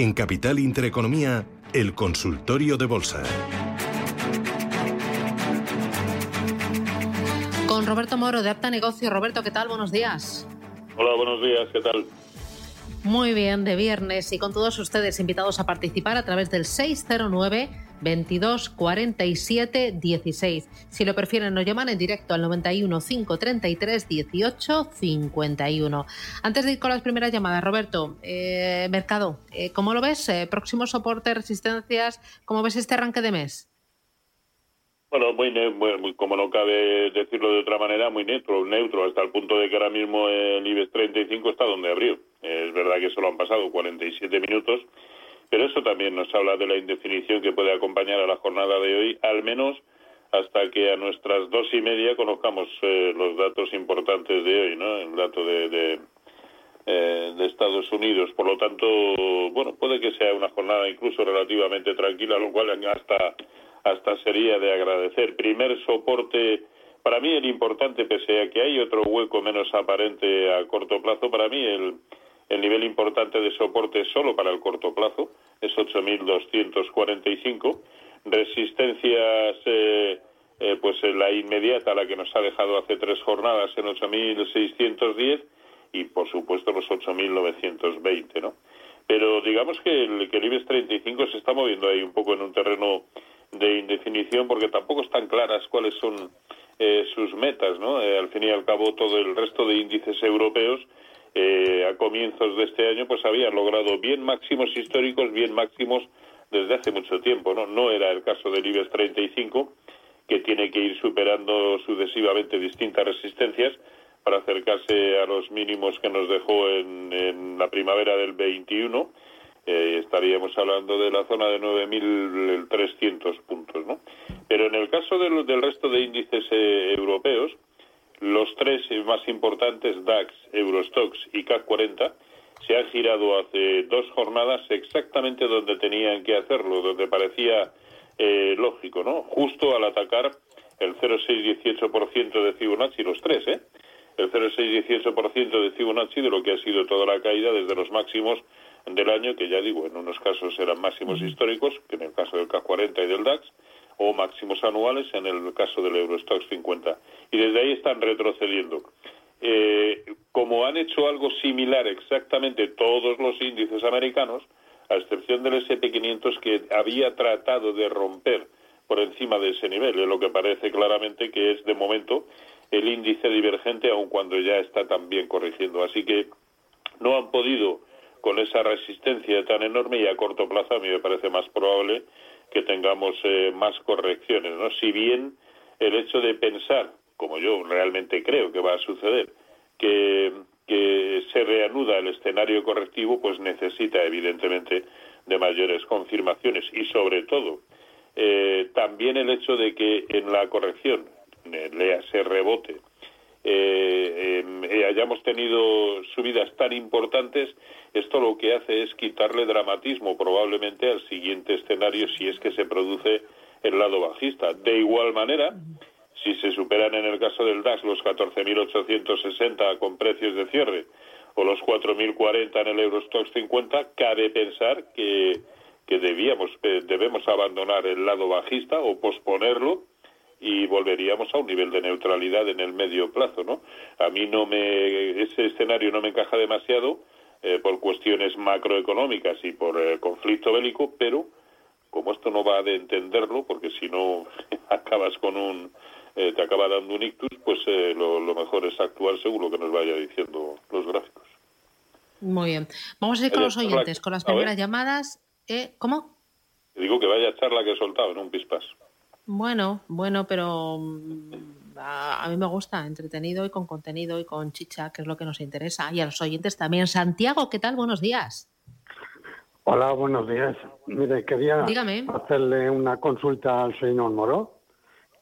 En Capital Intereconomía, el consultorio de bolsa. Con Roberto Moro de Apta Negocio. Roberto, ¿qué tal? Buenos días. Hola, buenos días, ¿qué tal? Muy bien, de viernes y con todos ustedes invitados a participar a través del 609 22 47 16. Si lo prefieren, nos llaman en directo al 91 533 18 51. Antes de ir con las primeras llamadas, Roberto, eh, mercado, eh, ¿cómo lo ves? Eh, próximo soporte, resistencias, ¿cómo ves este arranque de mes? Bueno, muy, muy, como no cabe decirlo de otra manera, muy neutro, neutro, hasta el punto de que ahora mismo el IBEX 35 está donde abrió. Es verdad que solo han pasado 47 minutos, pero eso también nos habla de la indefinición que puede acompañar a la jornada de hoy, al menos hasta que a nuestras dos y media conozcamos eh, los datos importantes de hoy, ¿no? El dato de, de, eh, de, Estados Unidos. Por lo tanto, bueno, puede que sea una jornada incluso relativamente tranquila, lo cual hasta hasta sería de agradecer. Primer soporte, para mí el importante, pese a que hay otro hueco menos aparente a corto plazo, para mí el, el nivel importante de soporte solo para el corto plazo es 8.245. Resistencias, eh, eh, pues la inmediata, la que nos ha dejado hace tres jornadas en 8.610 y por supuesto los 8.920, ¿no? Pero digamos que el, que el IBEX 35 se está moviendo ahí un poco en un terreno de indefinición porque tampoco están claras cuáles son eh, sus metas, ¿no? Eh, al fin y al cabo todo el resto de índices europeos eh, a comienzos de este año pues habían logrado bien máximos históricos, bien máximos desde hace mucho tiempo, ¿no? No era el caso del IBEX 35 que tiene que ir superando sucesivamente distintas resistencias para acercarse a los mínimos que nos dejó en, en la primavera del 21 eh, estaríamos hablando de la zona de 9.300 puntos, ¿no? Pero en el caso del, del resto de índices eh, europeos, los tres más importantes, DAX, Eurostox y CAC 40, se han girado hace dos jornadas exactamente donde tenían que hacerlo, donde parecía eh, lógico, ¿no? Justo al atacar el 0,618% de Fibonacci, los tres, ¿eh? El 0,618% de Fibonacci de lo que ha sido toda la caída desde los máximos del año, que ya digo, en unos casos eran máximos históricos, que en el caso del CAC 40 y del DAX, o máximos anuales en el caso del Eurostox 50. Y desde ahí están retrocediendo. Eh, como han hecho algo similar exactamente todos los índices americanos, a excepción del SP500 que había tratado de romper por encima de ese nivel, es lo que parece claramente que es de momento el índice divergente, aun cuando ya está también corrigiendo. Así que no han podido con esa resistencia tan enorme y a corto plazo a mí me parece más probable que tengamos eh, más correcciones, ¿no? Si bien el hecho de pensar, como yo realmente creo que va a suceder, que, que se reanuda el escenario correctivo, pues necesita evidentemente de mayores confirmaciones y sobre todo eh, también el hecho de que en la corrección, lea se rebote, eh, eh, hayamos tenido subidas tan importantes, esto lo que hace es quitarle dramatismo probablemente al siguiente escenario si es que se produce el lado bajista. De igual manera, si se superan en el caso del DAX los 14.860 con precios de cierre o los 4.040 en el Eurostox 50, cabe pensar que, que debíamos, eh, debemos abandonar el lado bajista o posponerlo y volveríamos a un nivel de neutralidad en el medio plazo, ¿no? A mí no me ese escenario no me encaja demasiado eh, por cuestiones macroeconómicas y por eh, conflicto bélico, pero como esto no va de entenderlo, porque si no acabas con un eh, te acaba dando un ictus, pues lo, lo, mejor es actuar según lo que nos vaya diciendo los gráficos. Muy bien. Vamos a ir con los oyentes, con las primeras llamadas. ¿Cómo? Digo que vaya charla que he soltado en un pispas. Bueno, bueno, pero mm, a, mí me gusta, entretenido y con contenido y con chicha, que es lo que nos interesa. Y a los oyentes también. Santiago, ¿qué tal? Buenos días. Hola, buenos días. Mire, quería hacerle una consulta al señor Moro,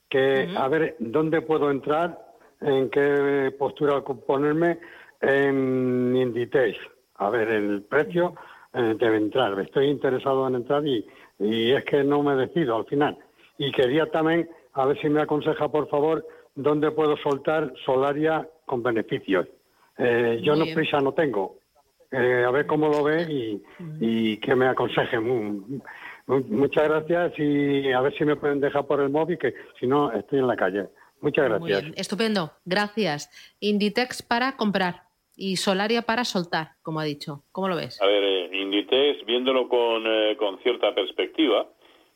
que a ver, ¿dónde puedo entrar? ¿En qué postura ponerme? En Inditex. A ver, el precio eh, debe entrar. Estoy interesado en entrar y, y es que no me decido al final y quería también, a ver si me aconseja, por favor, dónde puedo soltar Solaria con beneficios. Eh, yo no prisa no tengo. eh, a ver cómo lo ve y, y que me aconseje. Muchas gracias y a ver si me pueden dejar por el móvil, que si no estoy en la calle. Muchas gracias. Estupendo, gracias. Inditex para comprar y Solaria para soltar, como ha dicho. ¿Cómo lo ves? A ver, eh, Inditex, viéndolo con, eh, con cierta perspectiva,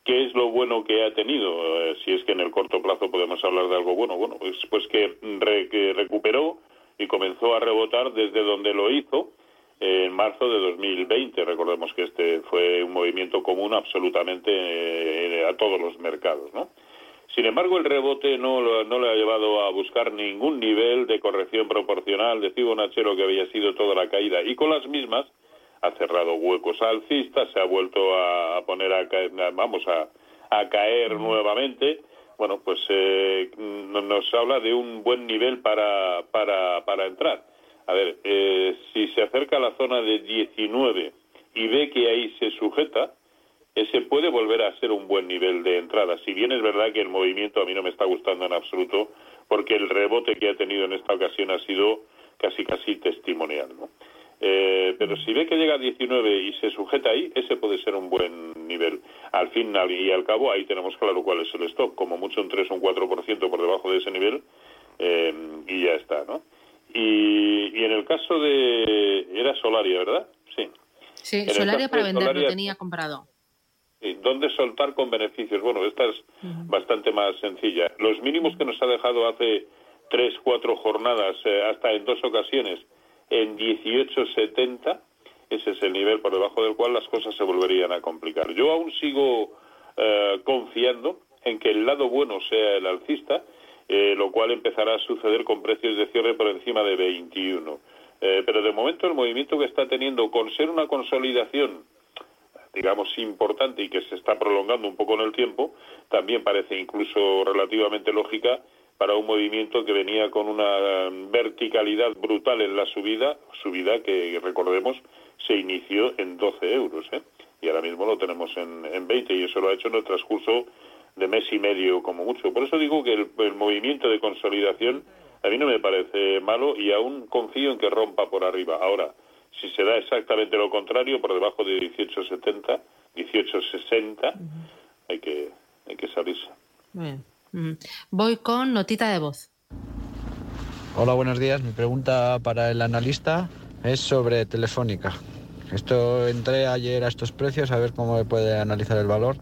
¿qué es lo bueno que ha tenido? Eh, si es que en el corto plazo podemos hablar de algo bueno. Bueno, pues, pues que, que recuperó y comenzó a rebotar desde donde lo hizo en marzo de 2020. Recordemos que este fue un movimiento común absolutamente eh, a todos los mercados, ¿no? Sin embargo, el rebote no, no le ha llevado a buscar ningún nivel de corrección proporcional de Fibonacci, lo que había sido toda la caída. Y con las mismas ha cerrado huecos alcistas, se ha vuelto a poner a caer, vamos a, a caer nuevamente. Bueno, pues eh, nos habla de un buen nivel para, para, para entrar. A ver, eh, si se acerca a la zona de 19 y ve que ahí se sujeta, ese puede volver a ser un buen nivel de entrada. Si bien es verdad que el movimiento a mí no me está gustando en absoluto, porque el rebote que ha tenido en esta ocasión ha sido casi casi testimonial. ¿no? Eh, pero si ve que llega a 19 y se sujeta ahí, ese puede ser un buen nivel. Al fin y al cabo, ahí tenemos claro cuál es el stop, como mucho un 3 o un 4% por debajo de ese nivel, eh, y ya está, ¿no? Y, en el caso de... Era Solaria, ¿verdad? Sí. Sí, Solaria para vender, lo tenía comprado. ¿Dónde soltar con beneficios? Bueno, esta es bastante más sencilla. Los mínimos que nos ha dejado hace tres, cuatro jornadas, eh, hasta en dos ocasiones, en 18.70, ese es el nivel por debajo del cual las cosas se volverían a complicar. Yo aún sigo eh, confiando en que el lado bueno sea el alcista eh, lo cual empezará a suceder con precios de cierre por encima de 21. Eh, pero de momento el movimiento que está teniendo, con ser una consolidación, digamos, importante y que se está prolongando un poco en el tiempo, también parece incluso relativamente lógica para un movimiento que venía con una verticalidad brutal en la subida, subida que recordemos se inició en 12 euros, ¿eh? y ahora mismo lo tenemos en, en 20 y eso lo ha hecho en el transcurso de mes y medio como mucho. Por eso digo que el, movimiento de consolidación a mí no me parece malo y aún confío en que rompa por arriba. Ahora, si se da exactamente lo contrario, por debajo de 1870, 1860, hay que hay que salirse. Bien. Voy con notita de voz. Hola, buenos días. Mi pregunta para el analista es sobre Telefónica. Esto entré ayer a estos precios a ver cómo me puede analizar el valor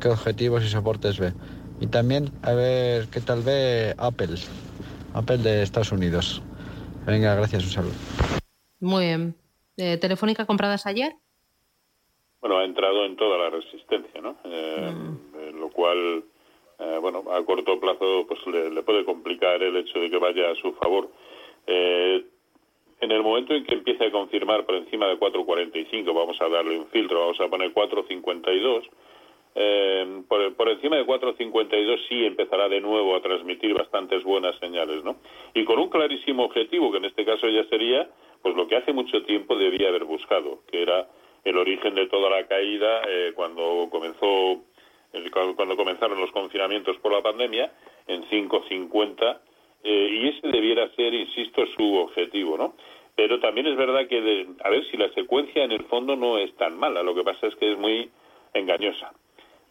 qué objetivos y soportes ve. Y también a ver qué tal ve Apple, Apple de Estados Unidos. Venga, gracias, un saludo. Muy bien. Eh, ¿Telefónica compradas ayer? Bueno, ha entrado en toda la resistencia, ¿no? Eh, mm. Lo cual, eh, bueno, a corto plazo pues le, puede complicar el hecho de que vaya a su favor. en el momento en que empiece a confirmar por encima de 4.45, vamos a darle un filtro, vamos a poner 4.52, eh, por, por, encima de 4.52 sí empezará de nuevo a transmitir bastantes buenas señales, ¿no? Y con un clarísimo objetivo, que en este caso ya sería, pues lo que hace mucho tiempo debía haber buscado, que era el origen de toda la caída eh, cuando comenzó, cuando comenzaron los confinamientos por la pandemia, en 5.50, eh, y ese debiera ser, insisto, su objetivo, ¿no? Pero también es verdad que, a ver, si la secuencia en el fondo no es tan mala, lo que pasa es que es muy engañosa.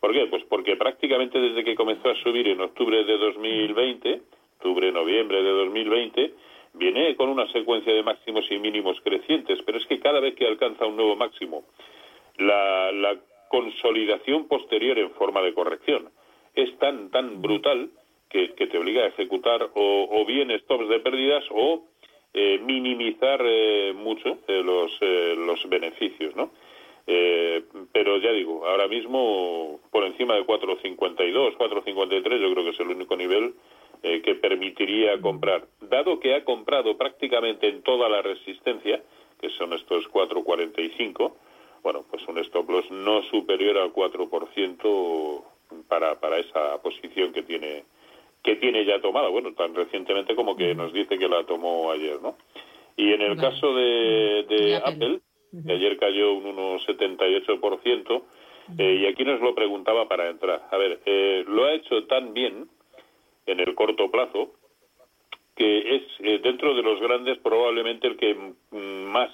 ¿Por qué? Pues porque prácticamente desde que comenzó a subir en octubre de 2020, octubre, noviembre de 2020, viene con una secuencia de máximos y mínimos crecientes, pero es que cada vez que alcanza un nuevo máximo, la, consolidación posterior en forma de corrección es tan, tan brutal que, te obliga a ejecutar o, bien stops de pérdidas o eh, minimizar eh, mucho eh, los, los beneficios, ¿no? Eh, pero ya digo, ahora mismo por encima de 4.52, 4.53 yo creo que es el único nivel eh, que permitiría comprar. Dado que ha comprado prácticamente en toda la resistencia, que son estos 4.45, bueno, pues un stop loss no superior al 4% para, para esa posición que tiene que tiene ya tomada, bueno, tan recientemente como que nos dice que la tomó ayer, ¿no? Y en el caso de, de Apple que ayer cayó un 1,78%, eh, y aquí nos lo preguntaba para entrar. A ver, eh, lo ha hecho tan bien en el corto plazo que es eh, dentro de los grandes probablemente el que más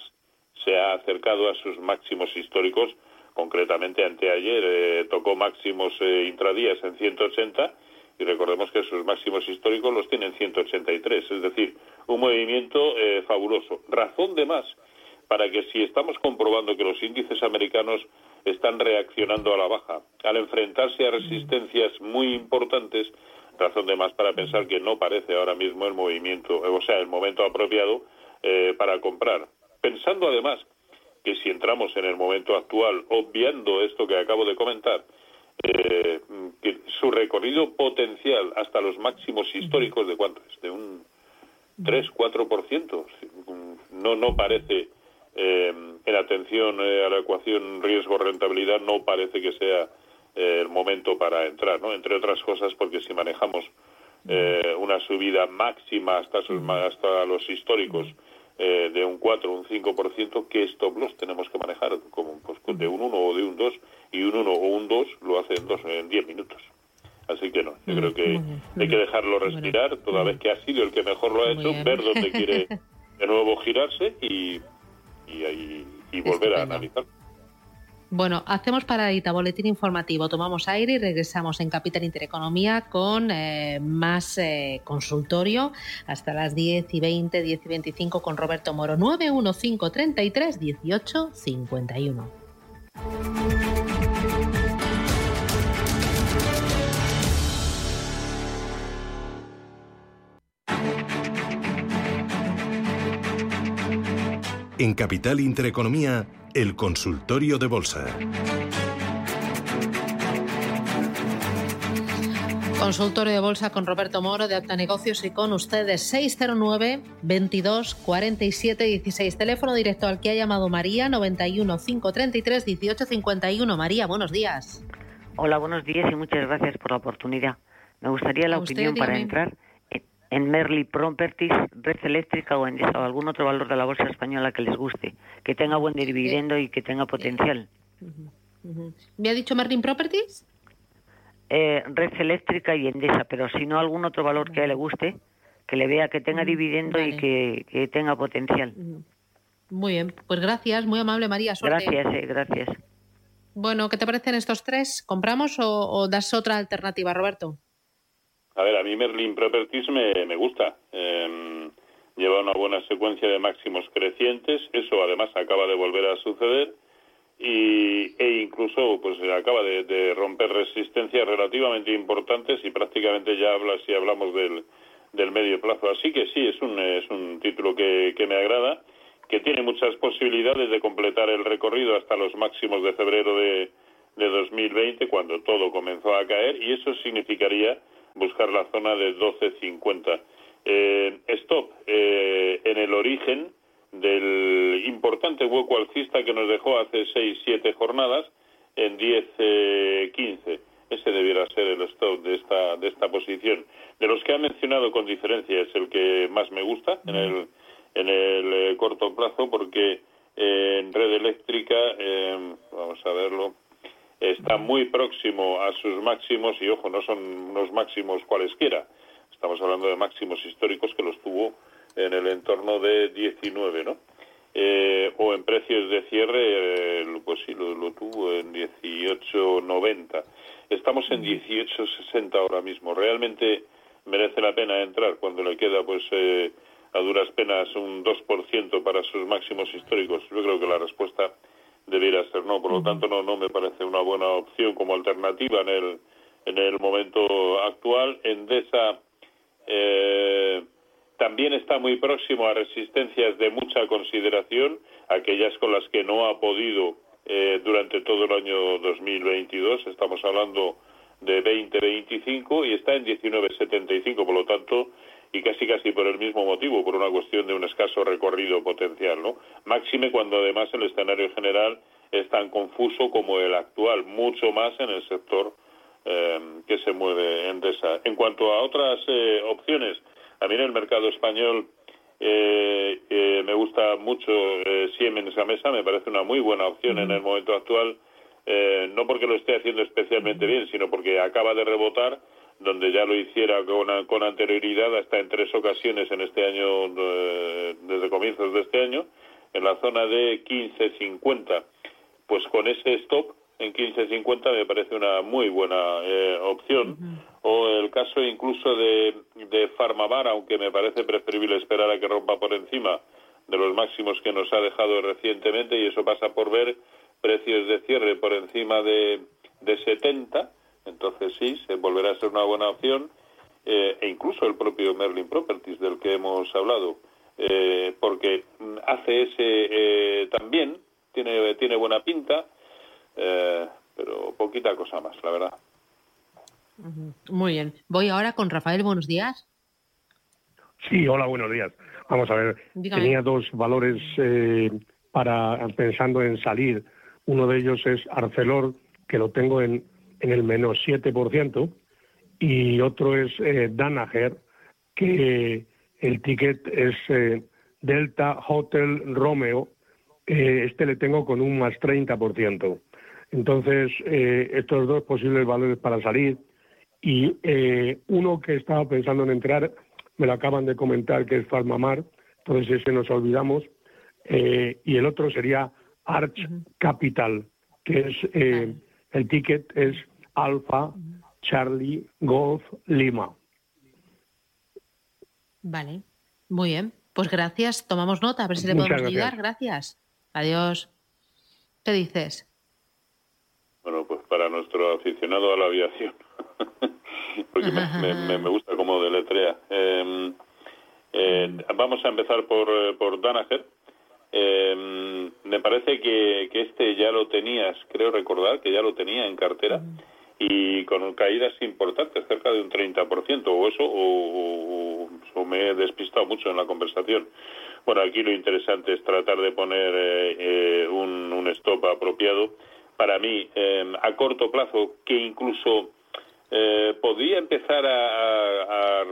se ha acercado a sus máximos históricos, concretamente anteayer eh, tocó máximos eh, intradías en 180 y recordemos que sus máximos históricos los tienen 183, es decir, un movimiento eh, fabuloso. Razón de más para que si estamos comprobando que los índices americanos están reaccionando a la baja, al enfrentarse a resistencias muy importantes, razón de más para pensar que no parece ahora mismo el movimiento, o sea, el momento apropiado eh, para comprar. Pensando además que si entramos en el momento actual, obviando esto que acabo de comentar, eh, que su recorrido potencial hasta los máximos históricos de cuánto es, de un 3-4%, no, no parece eh, en atención eh, a la ecuación riesgo-rentabilidad no parece que sea eh, el momento para entrar, ¿no? Entre otras cosas porque si manejamos una subida máxima hasta, hasta los históricos de un 4 o un 5%, ¿qué stop loss tenemos que manejar? Como pues, de un 1 o de un 2 y un 1 o un 2 lo hace en, dos, en 10 minutos. Así que no, yo creo que hay que dejarlo respirar, toda vez que ha sido el que mejor lo ha hecho, ver dónde quiere de nuevo girarse y y, volver a analizar. Bueno, hacemos paradita, boletín informativo, tomamos aire y regresamos en Capital Intereconomía con eh, más eh, consultorio hasta las 10 y 20, 10 y 25 con Roberto Moro, 91533 1851. En Capital Intereconomía, el consultorio de bolsa. Consultorio de bolsa con Roberto Moro de Alta Negocios y con ustedes 609 22 47 16. Teléfono directo al que ha llamado María 91 533 18 51. María, buenos días. Hola, buenos días y muchas gracias por la oportunidad. Me gustaría la opinión para entrar en Merly Properties, Red Eléctrica o en algún otro valor de la bolsa española que les guste, que tenga buen dividendo y que tenga potencial. ¿Me ha dicho Merlin Properties? Eh, Red Eléctrica y Endesa, pero si no algún otro valor que a él le guste, que le vea que tenga dividendo y que, tenga potencial. Muy bien, pues gracias, muy amable María. Gracias, eh, gracias. Bueno, ¿qué te parecen estos tres? ¿Compramos o das otra alternativa, Roberto? A ver, a mí Merlin Properties me, me gusta. Em, lleva una buena secuencia de máximos crecientes. Eso además acaba de volver a suceder. Y, e incluso pues acaba de, romper resistencias relativamente importantes y prácticamente ya habla si hablamos del, del medio plazo. Así que sí, es un, es un título que, que me agrada, que tiene muchas posibilidades de completar el recorrido hasta los máximos de febrero de, de 2020, cuando todo comenzó a caer, y eso significaría buscar la zona de 12.50. Eh, stop eh, en el origen del importante hueco alcista que nos dejó hace 6-7 jornadas en 10-15. Eh, Ese debiera ser el stop de esta, de esta posición. De los que ha mencionado con diferencia es el que más me gusta en el, en el eh, corto plazo porque en red eléctrica, vamos a verlo, está muy próximo a sus máximos y ojo, no son unos máximos cualesquiera. Estamos hablando de máximos históricos que los tuvo en el entorno de 19, ¿no? Eh, o en precios de cierre, eh, pues sí, lo, tuvo en 18.90. Estamos en 18.60 ahora mismo. Realmente merece la pena entrar cuando le queda, pues, eh, a duras penas un 2% para sus máximos históricos. Yo creo que la respuesta debiera ser no. Por lo tanto, no, no me parece una buena opción como alternativa en el, en el momento actual. Endesa eh, también está muy próximo a resistencias de mucha consideración, aquellas con las que no ha podido eh, durante todo el año 2022. Estamos hablando de 2025 y está en 19.75, por lo tanto, y casi casi por el mismo motivo, por una cuestión de un escaso recorrido potencial, ¿no? Máxime cuando además el escenario general es tan confuso como el actual, mucho más en el sector eh, que se mueve en DESA. En cuanto a otras eh, opciones, a mí en el mercado español eh, me gusta mucho Siemens Gamesa, me parece una muy buena opción en el momento actual, no porque lo esté haciendo especialmente bien, sino porque acaba de rebotar donde ya lo hiciera con, con anterioridad hasta en tres ocasiones en este año, desde comienzos de este año, en la zona de 15.50. Pues con ese stop en 15.50 me parece una muy buena eh, opción. O el caso incluso de, de Farmamar, aunque me parece preferible esperar a que rompa por encima de los máximos que nos ha dejado recientemente, y eso pasa por ver precios de cierre por encima de, de 70, entonces sí, se volverá a ser una buena opción, eh, e incluso el propio Merlin Properties del que hemos hablado, eh, porque hace ese eh, también, tiene, tiene buena pinta, pero poquita cosa más, la verdad. Muy bien. Voy ahora con Rafael, buenos días. Sí, hola, buenos días. Vamos a ver, tenía dos valores para pensando en salir. Uno de ellos es Arcelor, que lo tengo en, en el menos 7%, y otro es eh, Danaher, que el ticket es eh, Delta Hotel Romeo, eh, este le tengo con un más 30%. Entonces, eh, estos dos posibles valores para salir, y uno que estaba pensando en entrar, me lo acaban de comentar, que es Farmamar, entonces ese nos olvidamos, y el otro sería Arch Capital, que es el ticket es Alfa Charlie Golf Lima. Vale, muy bien. Pues gracias, tomamos nota, a ver si le podemos ayudar. Gracias. Adiós. ¿Qué dices? Bueno, pues para nuestro aficionado a la aviación, porque me, gusta como deletrea. Eh, eh, vamos a empezar por, eh, por Danaher. Eh, me parece que, que, este ya lo tenías, creo recordar que ya lo tenía en cartera y con caídas importantes, cerca de un 30%, o eso, o, me he despistado mucho en la conversación. Bueno, aquí lo interesante es tratar de poner eh, eh, un, un, stop apropiado. Para mí, em, a corto plazo, que incluso eh, podría empezar a,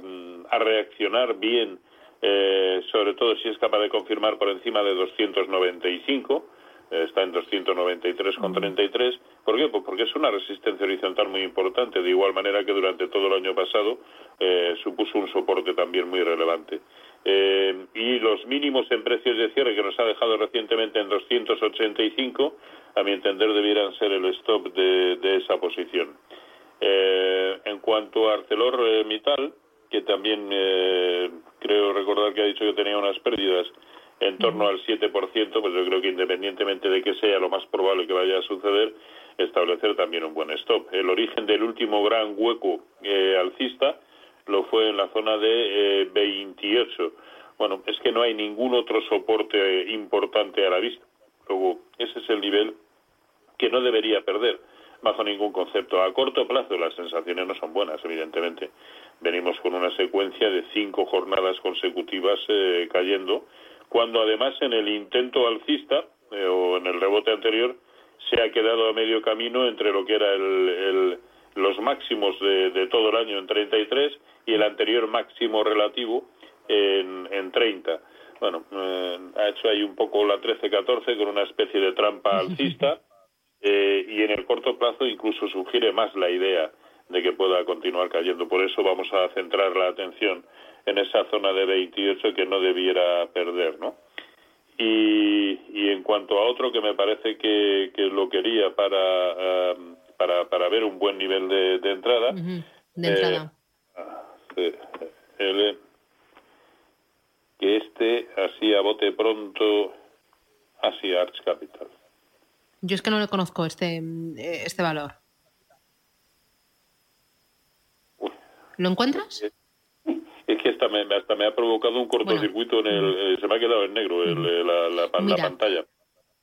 a reaccionar bien eh, sobre todo si es capaz de confirmar por encima de 295, eh, está en 293,33. ¿Por qué? Pues porque es una resistencia horizontal muy importante, de igual manera que durante todo el año pasado eh, supuso un soporte también muy relevante. y los mínimos en precios de cierre que nos ha dejado recientemente en 285, a mi entender, debieran ser el stop de, de esa posición. en cuanto a ArcelorMittal, que también eh, creo recordar que ha dicho que tenía unas pérdidas en torno al 7%, pues yo creo que independientemente de que sea lo más probable que vaya a suceder, establecer también un buen stop. El origen del último gran hueco eh, alcista lo fue en la zona de 28. Eh, bueno, es que no hay ningún otro soporte importante a la vista. Luego, ese es el nivel que no debería perder bajo ningún concepto. A corto plazo las sensaciones no son buenas, evidentemente. Venimos con una secuencia de cinco jornadas consecutivas eh, cayendo, cuando además en el intento alcista eh, o en el rebote anterior se ha quedado a medio camino entre lo que era el, los máximos de, todo el año en 33 y el anterior máximo relativo en, en 30. Bueno, eh, ha hecho ahí un poco la 13-14 con una especie de trampa alcista eh, y en el corto plazo incluso sugiere más la idea de que pueda continuar cayendo. Por eso vamos a centrar la atención en esa zona de 28 que no debiera perder, ¿no? Y, y en cuanto a otro que me parece que, que lo quería para, um, para, para ver un buen nivel de, de entrada. De entrada. Eh, el, que este, así a bote pronto, así Arch Capital. Yo es que no le conozco este, este valor. ¿Lo encuentras? Es que hasta me, hasta me ha provocado un cortocircuito en el... Eh, se me ha quedado en negro la, la, pantalla.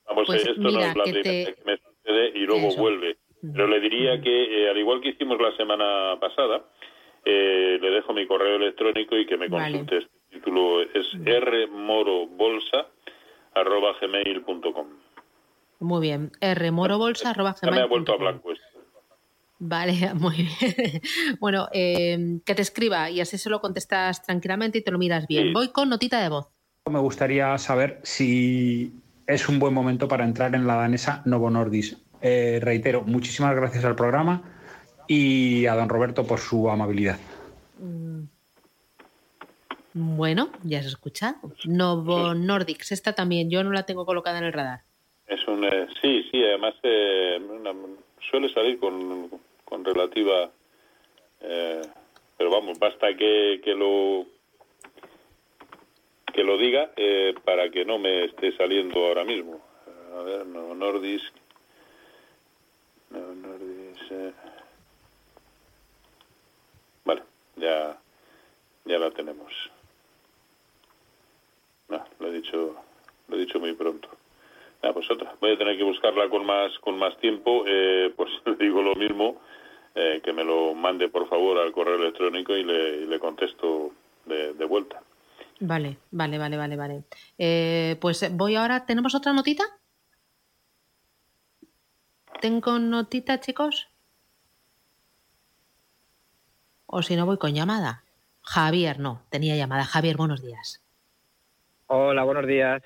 Vamos, pues esto no es la primera que me sucede y luego vuelve. Pero le diría que, eh, al igual que hicimos la semana pasada, eh, le dejo mi correo electrónico y que me consulte. Este título es rmorobolsa.gmail.com. Muy bien. rmorobolsa.gmail.com. Me ha vuelto a blanco Vale, muy bien. Bueno, eh, que te escriba y así se lo contestas tranquilamente y te lo miras bien. Voy con notita de voz. Me gustaría saber si es un buen momento para entrar en la danesa Novo Nordis. Eh, reitero, muchísimas gracias al programa y a don Roberto por su amabilidad. Mm. Bueno, ya has escuchado. Novo Nordics, esta también, yo no la tengo colocada en el radar. Es un, eh, sí, sí, además eh, suele salir con, con relativa, eh, pero vamos, basta que, que lo que lo diga para que no me esté saliendo ahora mismo. A ver, Novo Nordisk, Nordisk, vale, ya, ya la tenemos. No, lo he dicho, lo he dicho muy pronto. Ah, pues otra. Voy a tener que buscarla con más con más tiempo. Eh, pues le digo lo mismo, eh, que me lo mande por favor al correo electrónico y le, le contesto de, de, vuelta. Vale, vale, vale, vale, vale. Eh, pues voy ahora. ¿Tenemos otra notita? ¿Tengo notita, chicos? O si no, voy con llamada. Javier, no, tenía llamada. Javier, buenos días. Hola, buenos días.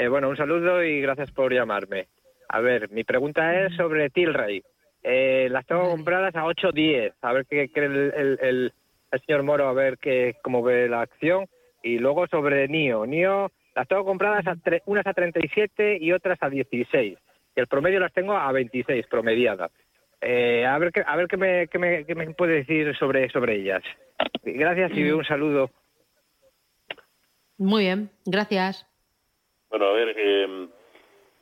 Eh, bueno, un saludo y gracias por llamarme. A ver, mi pregunta es sobre Tilray. Eh, las tengo compradas a 8.10. A ver qué cree el, el, señor Moro, a ver qué, cómo ve la acción. Y luego sobre NIO. NIO las tengo compradas a unas a 37 y otras a 16. Y el promedio las tengo a 26, promediadas. Eh, a ver, qué, a ver qué, me, qué, me, qué me puede decir sobre, sobre ellas. Gracias y un saludo. Muy bien, gracias. Bueno, a ver, eh,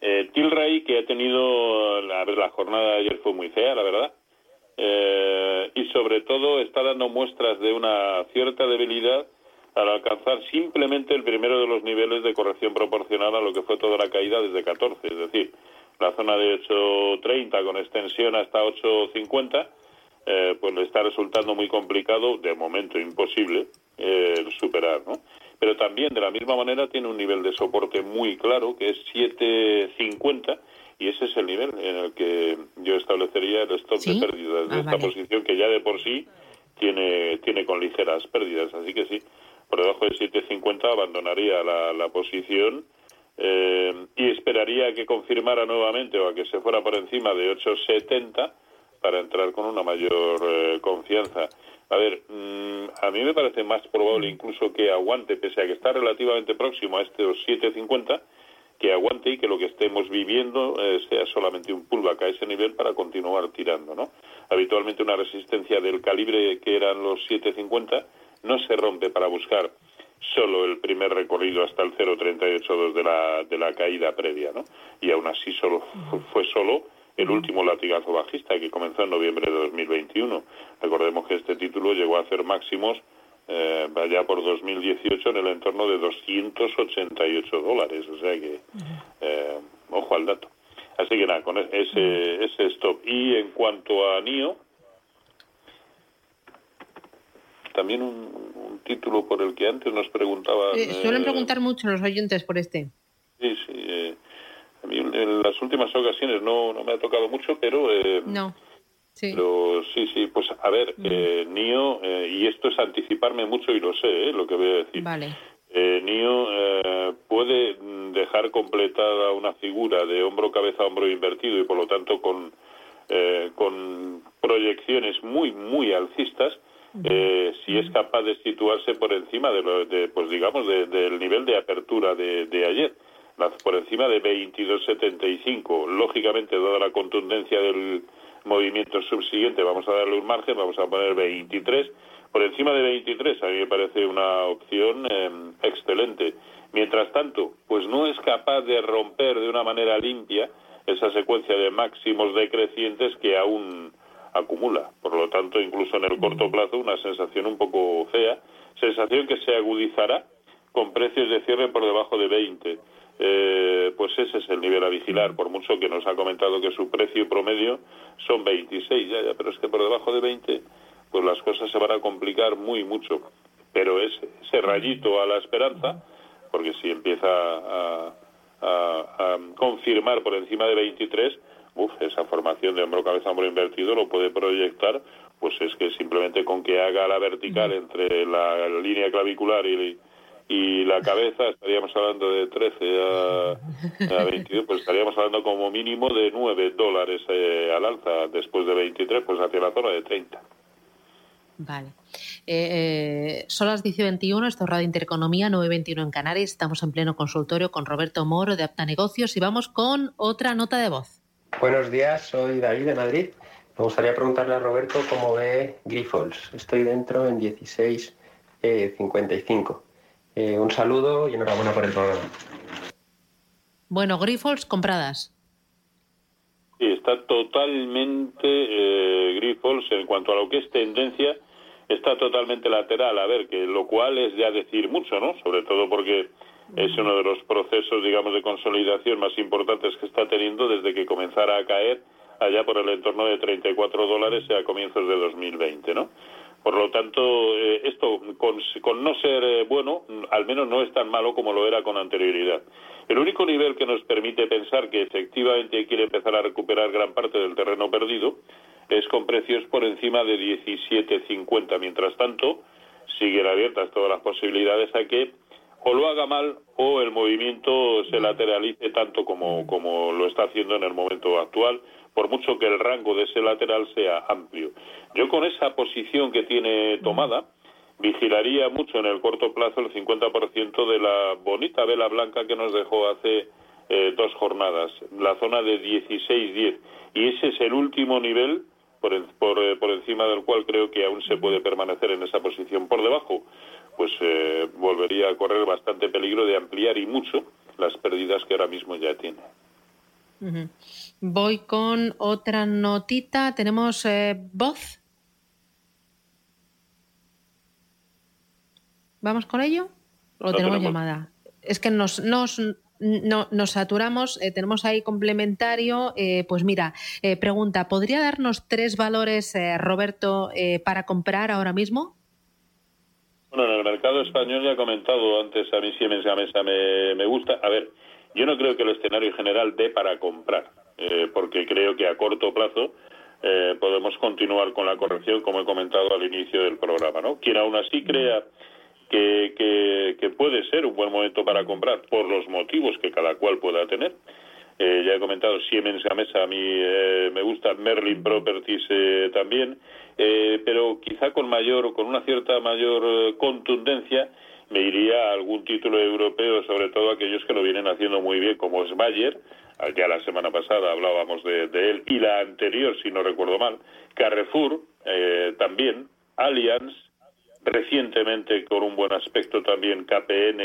eh, Tilray, que ha tenido, a ver, la jornada de ayer fue muy fea, la verdad, eh, y sobre todo está dando muestras de una cierta debilidad al alcanzar simplemente el primero de los niveles de corrección proporcional a lo que fue toda la caída desde 14, es decir, la zona de 8.30 con extensión hasta 8.50, eh, pues le está resultando muy complicado, de momento imposible, eh, superar, ¿no? Pero también de la misma manera tiene un nivel de soporte muy claro que es 750 y ese es el nivel en el que yo establecería el stop de pérdidas de ah, esta posición que ya de por sí tiene tiene con ligeras pérdidas. Así que sí por debajo de 750 abandonaría la, la posición eh, y esperaría a que confirmara nuevamente o a que se fuera por encima de 870 para entrar con una mayor eh, confianza a ver, mm, a mí me parece más probable incluso que aguante, pese a que está relativamente próximo a estos 7.50, que aguante y que lo que estemos viviendo eh, sea solamente un pullback a ese nivel para continuar tirando, ¿no? Habitualmente una resistencia del calibre que eran los 7.50 no se rompe para buscar solo el primer recorrido hasta el 0.382 de la, de la caída previa, ¿no? Y aún así solo fue solo el último latigazo bajista que comenzó en noviembre de 2021. Recordemos que este título llegó a hacer máximos eh, allá por 2018 en el entorno de 288 dólares, o sea que eh, ojo al dato. Así que nada, con ese, ese stop. Y en cuanto a NIO, también un, título por el que antes nos preguntaban... Eh, suelen preguntar mucho los oyentes por este. Sí, sí. Eh, en las últimas ocasiones no, no me ha tocado mucho, pero... Eh, no. Sí. Pero sí, sí, pues a ver, mm. eh, NIO, eh, y esto es anticiparme mucho y lo sé, lo que voy a decir. Vale. NIO puede dejar completada una figura de hombro, cabeza, hombro invertido y por lo tanto con, con proyecciones muy, muy alcistas, si es capaz de situarse por encima de, lo, de pues digamos, del nivel de apertura de, de ayer por encima de 22.75. Lógicamente, dada la contundencia del movimiento subsiguiente, vamos a darle un margen, vamos a poner 23. Por encima de 23 a mí me parece una opción em, excelente. Mientras tanto, pues no es capaz de romper de una manera limpia esa secuencia de máximos decrecientes que aún acumula. Por lo tanto, incluso en el corto plazo, una sensación un poco fea, sensación que se agudizará con precios de cierre por debajo de 20 eh, pues ese es el nivel a vigilar, por mucho que nos ha comentado que su precio promedio son 26, ya, ya, pero es que por debajo de 20, pues las cosas se van a complicar muy mucho. Pero ese, rayito a la esperanza, porque si empieza a, confirmar por encima de 23, uf, esa formación de hombro cabeza hombro invertido lo puede proyectar, pues es que simplemente con que haga la vertical entre la línea clavicular y y la cabeza estaríamos hablando de 13 a, 22, pues estaríamos hablando como mínimo de 9 dólares eh, al alza, después de 23, pues hacia la zona de 30. Vale. Eh, son las 10.21, esto es Radio Intereconomía 9.21 en Canarias. Estamos en pleno consultorio con Roberto Moro de Apta Negocios y vamos con otra nota de voz. Buenos días, soy David de Madrid. Me gustaría preguntarle a Roberto cómo ve Grifols. Estoy dentro en 16.55. Eh, un saludo y enhorabuena por el programa. Bueno, Grifols compradas. Sí, está totalmente eh, Grifols en cuanto a lo que es tendencia, está totalmente lateral. A ver, que lo cual es ya decir mucho, ¿no? Sobre todo porque es uno de los procesos, digamos, de consolidación más importantes que está teniendo desde que comenzara a caer allá por el entorno de 34 dólares a comienzos de 2020, ¿no? Por lo tanto, eh, esto, con, no ser eh, bueno, al menos no es tan malo como lo era con anterioridad. El único nivel que nos permite pensar que efectivamente quiere empezar a recuperar gran parte del terreno perdido es con precios por encima de 17.50. Mientras tanto, siguen abiertas todas las posibilidades a que o lo haga mal o el movimiento se lateralice tanto como, como lo está haciendo en el momento actual por mucho que el rango de ese lateral sea amplio. Yo con esa posición que tiene tomada, vigilaría mucho en el corto plazo el 50% de la bonita vela blanca que nos dejó hace eh, dos jornadas, la zona de 16-10. Y ese es el último nivel por, por, eh, por, encima del cual creo que aún se puede permanecer en esa posición. Por debajo, pues eh, volvería a correr bastante peligro de ampliar y mucho las pérdidas que ahora mismo ya tiene. Voy con otra notita. ¿Tenemos eh, voz? ¿Vamos con ello? ¿O tenemos, llamada? Es que nos, nos, nos saturamos. Eh, tenemos ahí complementario. Eh, pues mira, pregunta, ¿podría darnos tres valores, Roberto, para comprar ahora mismo? Bueno, en el mercado español ya he comentado antes, a mí Siemens Gamesa me, me gusta. A ver, yo no creo que el escenario general dé para comprar, eh, porque creo que a corto plazo eh, podemos continuar con la corrección, como he comentado al inicio del programa. ¿no? Quien aún así crea que, que, puede ser un buen momento para comprar, por los motivos que cada cual pueda tener, eh, ya he comentado Siemens Gamesa, a mí me gusta Merlin Properties también, pero quizá con mayor, con una cierta mayor contundencia me iría a algún título europeo, sobre todo aquellos que lo vienen haciendo muy bien, como es Bayer, ya la semana pasada hablábamos de, él, y la anterior, si no recuerdo mal, Carrefour eh, también, Allianz, recientemente con un buen aspecto también KPN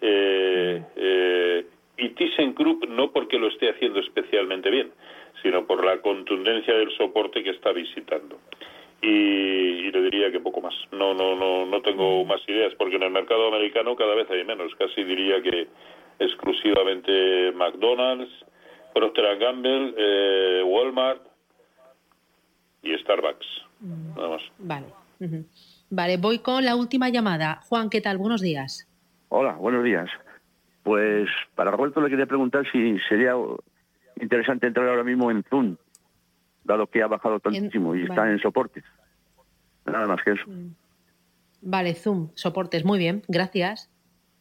eh, eh, y ThyssenKrupp, no porque lo esté haciendo especialmente bien, sino por la contundencia del soporte que está visitando y, le diría que poco más. No, no, no, no tengo más ideas porque en el mercado americano cada vez hay menos. Casi diría que exclusivamente McDonald's, Procter Gamble, eh, Walmart y Starbucks. Mm. Nada más. Vale. Vale, voy con la última llamada. Juan, ¿qué tal? Buenos días. Hola, buenos días. Pues para Roberto le quería preguntar si sería interesante entrar ahora mismo en Zoom dado que ha bajado tantísimo y está en soportes. Nada más que eso. Mm. Vale, Zoom, soportes, muy bien, gracias.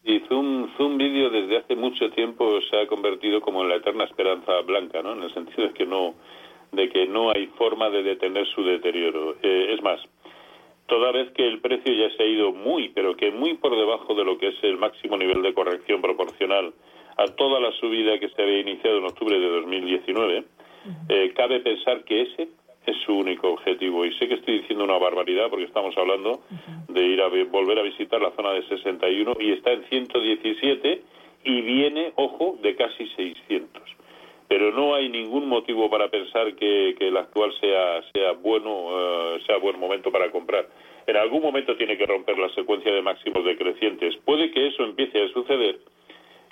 Y Zoom, Zoom Video desde hace mucho tiempo se ha convertido como en la eterna esperanza blanca, ¿no? En el sentido de que no, de que no hay forma de detener su deterioro. Eh, es más, toda vez que el precio ya se ha ido muy, pero que muy por debajo de lo que es el máximo nivel de corrección proporcional a toda la subida que se había iniciado en octubre de 2019, eh, cabe pensar que ese es su único objetivo. Y sé que estoy diciendo una barbaridad porque estamos hablando de ir a volver a visitar la zona de 61 y está en 117 y viene, ojo, de casi 600. Hay ningún motivo para pensar que, el actual sea, sea bueno, eh, sea buen momento para comprar. En algún momento tiene que romper la secuencia de máximos decrecientes. Puede que eso empiece a suceder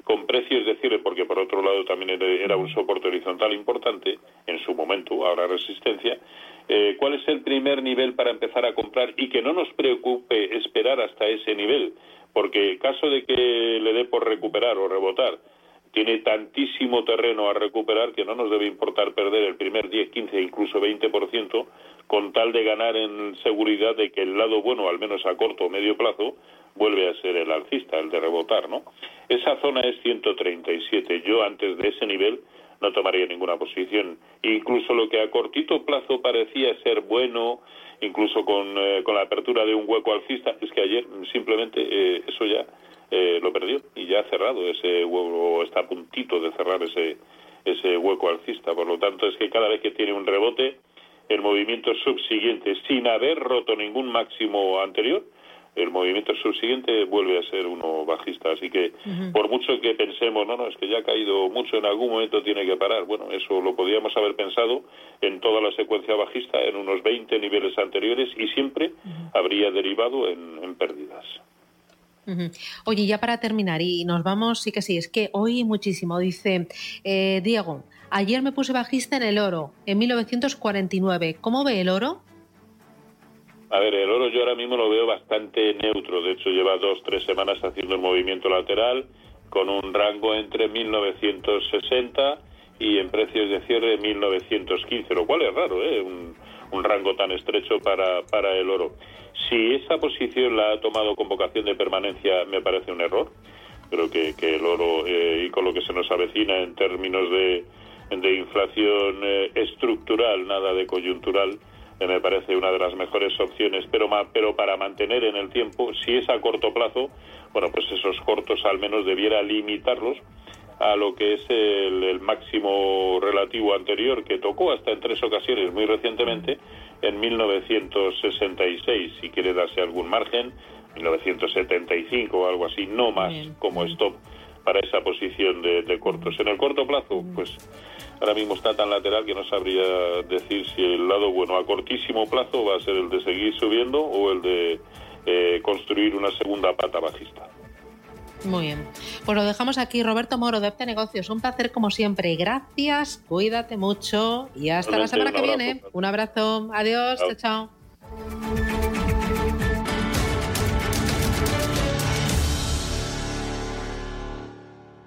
con precios decirle, porque por otro lado también era un soporte horizontal importante en su momento, ahora resistencia, eh, ¿cuál es el primer nivel para empezar a comprar y que no nos preocupe esperar hasta ese nivel? Porque caso de que le dé por recuperar o rebotar, tiene tantísimo terreno a recuperar que no nos debe importar perder el primer 10, 15, incluso 20% con tal de ganar en seguridad de que el lado bueno, al menos a corto o medio plazo, vuelve a ser el alcista, el de rebotar, ¿no? Esa zona es 137. Yo antes de ese nivel no tomaría ninguna posición. Incluso lo que a cortito plazo parecía ser bueno, incluso con, eh, con la apertura de un hueco alcista, es que ayer simplemente eh, eso ya eh, lo perdió y ya ha cerrado ese hueco, está a puntito de cerrar ese, ese hueco alcista. Por lo tanto, es que cada vez que tiene un rebote, el movimiento subsiguiente, sin haber roto ningún máximo anterior, el movimiento subsiguiente vuelve a ser uno bajista. Así que, por mucho que pensemos, no, no, es que ya ha caído mucho, en algún momento tiene que parar. Bueno, eso lo podíamos haber pensado en toda la secuencia bajista, en unos 20 niveles anteriores, y siempre habría derivado en, pérdidas. Oye, ya para terminar, y nos vamos, sí que sí, es que hoy muchísimo, dice eh, Diego, ayer me puse bajista en el oro, en 1949. ¿Cómo ve el oro? A ver, el oro yo ahora mismo lo veo bastante neutro. De hecho, lleva dos, tres semanas haciendo el movimiento lateral con un rango entre 1960 y en precios de cierre 1915, lo cual es raro, ¿eh? Un, rango tan estrecho para, para el oro. Si esa posición la ha tomado con vocación de permanencia, me parece un error. Creo que, que el oro, eh, y con lo que se nos avecina en términos de, inflación eh, estructural, nada de coyuntural, me parece una de las mejores opciones, pero, pero para mantener en el tiempo, si es a corto plazo, bueno, pues esos cortos al menos debiera limitarlos a lo que es el, máximo relativo anterior que tocó hasta en tres ocasiones muy recientemente en 1966 si quiere darse algún margen 1975 o algo así no más como stop para esa posición de, de cortos. En el corto plazo pues ahora mismo está tan lateral que no sabría decir si el lado bueno a cortísimo plazo va a ser el de seguir subiendo o el de eh, construir una segunda pata bajista. Muy bien. Pues lo dejamos aquí. Roberto Moro, de Opte Negocios. Un placer como siempre. Gracias, cuídate mucho y hasta la semana que viene. Un abrazo. Adiós. chao. chao.